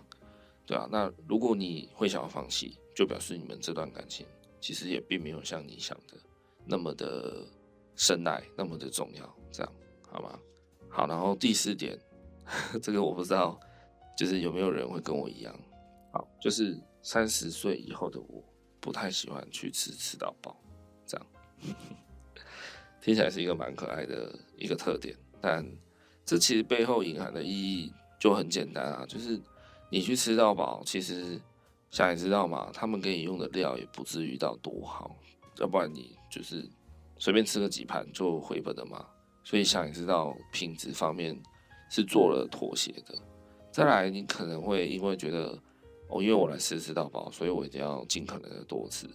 [SPEAKER 1] 对啊，那如果你会想要放弃，就表示你们这段感情其实也并没有像你想的那么的深爱，那么的重要，这样好吗？好，然后第四点，这个我不知道，就是有没有人会跟我一样，好，就是三十岁以后的我不太喜欢去吃吃到饱，这样 听起来是一个蛮可爱的一个特点，但这其实背后隐含的意义就很简单啊，就是。你去吃到饱，其实想也知道嘛，他们给你用的料也不至于到多好，要不然你就是随便吃个几盘就回本了嘛。所以想也知道品质方面是做了妥协的。再来，你可能会因为觉得哦，因为我来吃吃到饱，所以我一定要尽可能的多吃，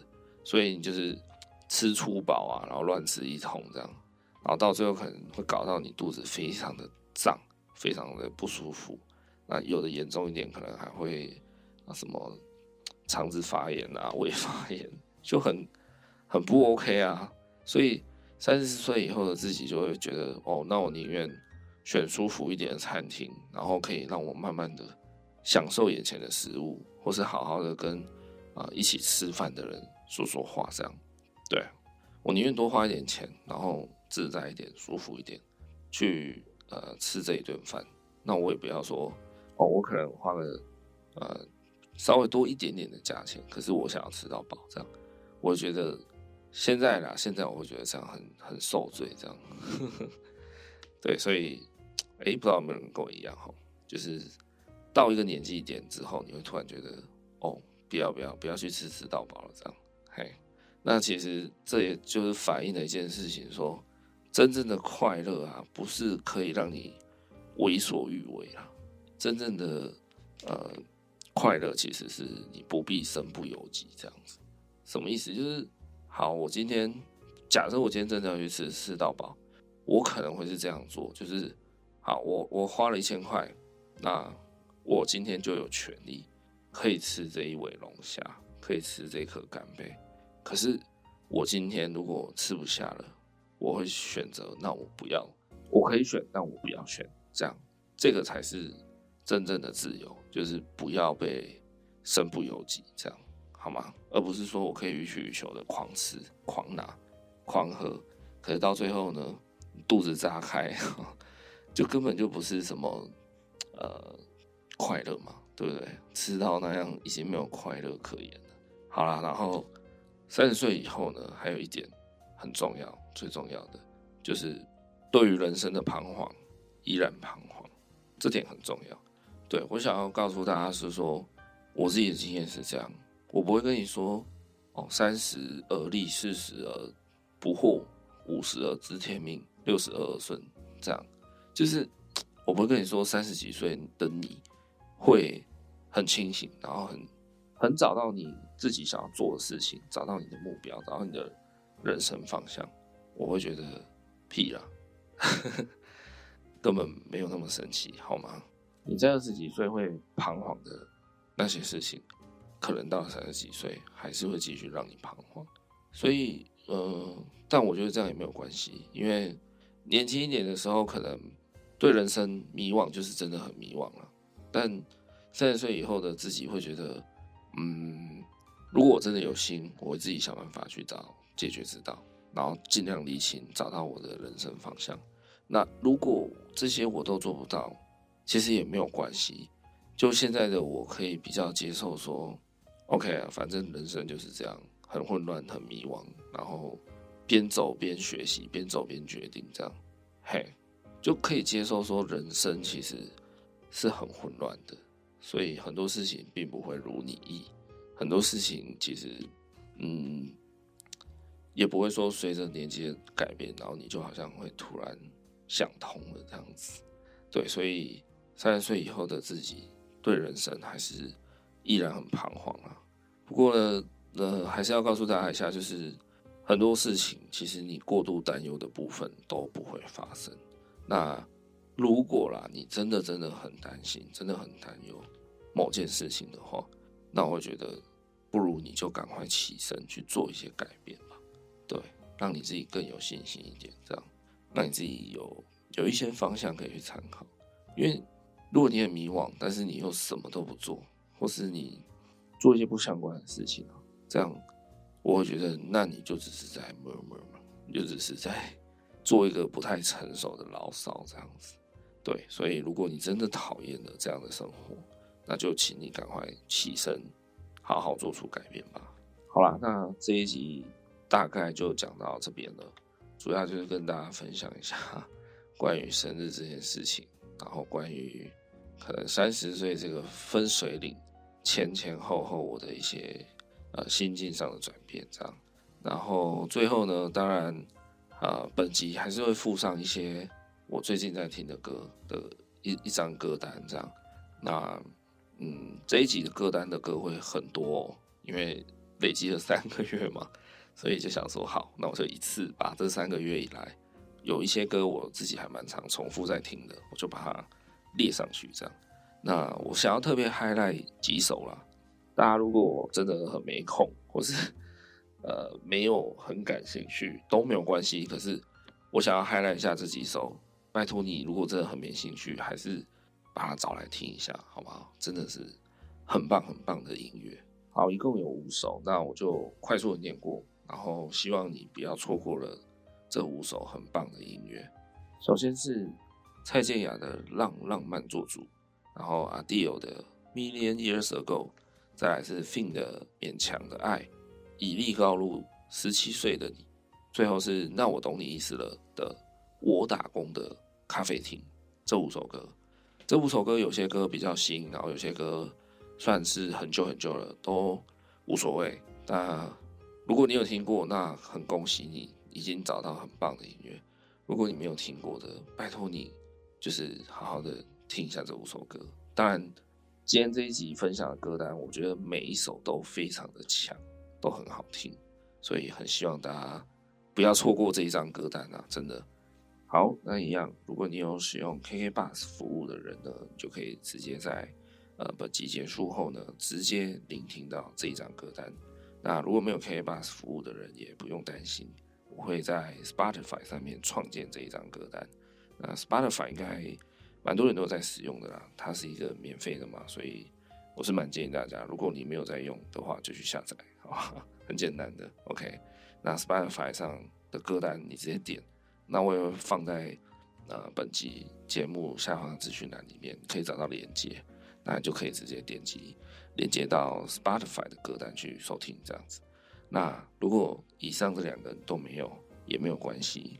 [SPEAKER 1] 所以你就是吃粗饱啊，然后乱吃一通这样，然后到最后可能会搞到你肚子非常的胀，非常的不舒服。那有的严重一点，可能还会啊什么肠子发炎啊、胃发炎，就很很不 OK 啊。所以三十岁以后的自己就会觉得，哦，那我宁愿选舒服一点的餐厅，然后可以让我慢慢的享受眼前的食物，或是好好的跟啊一起吃饭的人说说话，这样。对，我宁愿多花一点钱，然后自在一点、舒服一点，去呃吃这一顿饭。那我也不要说。哦，我可能花了呃稍微多一点点的价钱，可是我想要吃到饱，这样我觉得现在啦，现在我会觉得这样很很受罪，这样，对，所以哎、欸，不知道有没有人跟我一样哈，就是到一个年纪点之后，你会突然觉得哦，不要不要不要去吃吃到饱了，这样，嘿，那其实这也就是反映了一件事情，说真正的快乐啊，不是可以让你为所欲为啊。真正的呃快乐，其实是你不必身不由己这样子。什么意思？就是好，我今天假设我今天真的要去吃吃到饱，我可能会是这样做，就是好，我我花了一千块，那我今天就有权利可以吃这一尾龙虾，可以吃这颗干贝。可是我今天如果吃不下了，我会选择，那我不要，我可以选，但我不要选，这样这个才是。真正的自由就是不要被身不由己，这样好吗？而不是说我可以予取予求的狂吃、狂拿、狂喝，可是到最后呢，肚子炸开，就根本就不是什么呃快乐嘛，对不对？吃到那样已经没有快乐可言了。好啦，然后三十岁以后呢，还有一点很重要，最重要的就是对于人生的彷徨依然彷徨，这点很重要。对，我想要告诉大家是说，我自己的经验是这样，我不会跟你说，哦，三十而立，四十而不惑，五十而知天命，六十而顺，这样，就是我不会跟你说，三十几岁的你会很清醒，然后很很找到你自己想要做的事情，找到你的目标，找到你的人生方向，我会觉得屁啦，根本没有那么神奇，好吗？你在二十几岁会彷徨的那些事情，可能到三十几岁还是会继续让你彷徨。所以，呃，但我觉得这样也没有关系，因为年轻一点的时候，可能对人生迷惘，就是真的很迷惘了。但三十岁以后的自己会觉得，嗯，如果我真的有心，我会自己想办法去找解决之道，然后尽量理清，找到我的人生方向。那如果这些我都做不到，其实也没有关系，就现在的我可以比较接受说，OK，反正人生就是这样，很混乱，很迷惘，然后边走边学习，边走边决定，这样，嘿，就可以接受说人生其实是很混乱的，所以很多事情并不会如你意，很多事情其实，嗯，也不会说随着年纪的改变，然后你就好像会突然想通了这样子，对，所以。三十岁以后的自己，对人生还是依然很彷徨啊。不过呢，呃，还是要告诉大家一下，就是很多事情其实你过度担忧的部分都不会发生。那如果啦，你真的真的很担心，真的很担忧某件事情的话，那我会觉得不如你就赶快起身去做一些改变吧。对，让你自己更有信心一点，这样让你自己有有一些方向可以去参考。因为如果你很迷惘，但是你又什么都不做，或是你做一些不相关的事情，这样我会觉得，那你就只是在 murmur 嘛，就只是在做一个不太成熟的牢骚这样子。对，所以如果你真的讨厌了这样的生活，那就请你赶快起身，好好做出改变吧。好啦，那这一集大概就讲到这边了，主要就是跟大家分享一下关于生日这件事情。然后关于可能三十岁这个分水岭前前后后我的一些呃心境上的转变，这样。然后最后呢，当然、呃，本集还是会附上一些我最近在听的歌的一一张歌单，这样。那嗯，这一集的歌单的歌会很多哦，因为累积了三个月嘛，所以就想说好，那我就一次把这三个月以来。有一些歌我自己还蛮常重复在听的，我就把它列上去。这样，那我想要特别 highlight 几首啦。大家如果真的很没空，或是呃没有很感兴趣，都没有关系。可是我想要 highlight 一下这几首，拜托你，如果真的很没兴趣，还是把它找来听一下，好不好？真的是很棒很棒的音乐。好，一共有五首，那我就快速的念过，然后希望你不要错过了。这五首很棒的音乐，首先是蔡健雅的《让浪漫做主》，然后 Adele 的《Million Years Ago》，再来是 Fin 的《勉强的爱》，以利高露《十七岁的你》，最后是那我懂你意思了的《我打工的咖啡厅》。这五首歌，这五首歌有些歌比较新，然后有些歌算是很旧很旧了，都无所谓。那如果你有听过，那很恭喜你。已经找到很棒的音乐。如果你没有听过的，拜托你就是好好的听一下这五首歌。当然，今天这一集分享的歌单，我觉得每一首都非常的强，都很好听，所以很希望大家不要错过这一张歌单啊！真的。好，那一样，如果你有使用 KK Bus 服务的人呢，就可以直接在呃本集结束后呢，直接聆听到这一张歌单。那如果没有 KK Bus 服务的人，也不用担心。我会在 Spotify 上面创建这一张歌单。那 Spotify 应该蛮多人都在使用的啦，它是一个免费的嘛，所以我是蛮建议大家，如果你没有在用的话，就去下载，好吧？很简单的。OK，那 Spotify 上的歌单你直接点，那我也会放在呃本集节目下方的资讯栏里面，可以找到连接，那你就可以直接点击连接到 Spotify 的歌单去收听，这样子。那如果以上这两个都没有，也没有关系。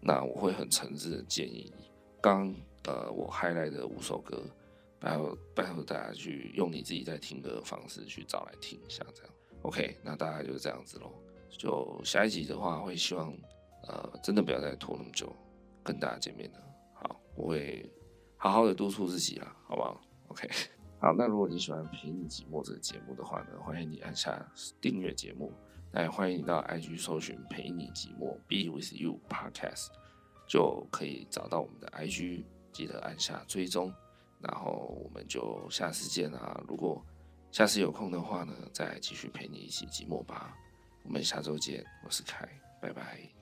[SPEAKER 1] 那我会很诚挚的建议，刚呃我 highlight 的五首歌，拜托拜托大家去用你自己在听歌的方式去找来听一下，这样 OK。那大概就是这样子喽。就下一集的话，会希望呃真的不要再拖那么久跟大家见面了。好，我会好好的督促自己啦，好不好？OK。好，那如果你喜欢《陪你寂寞》这个节目的话呢，欢迎你按下订阅节目。那也欢迎你到 IG 搜寻“陪你寂寞 Be with you Podcast”，就可以找到我们的 IG，记得按下追踪。然后我们就下次见啦！如果下次有空的话呢，再继续陪你一起寂寞吧。我们下周见，我是凯，拜拜。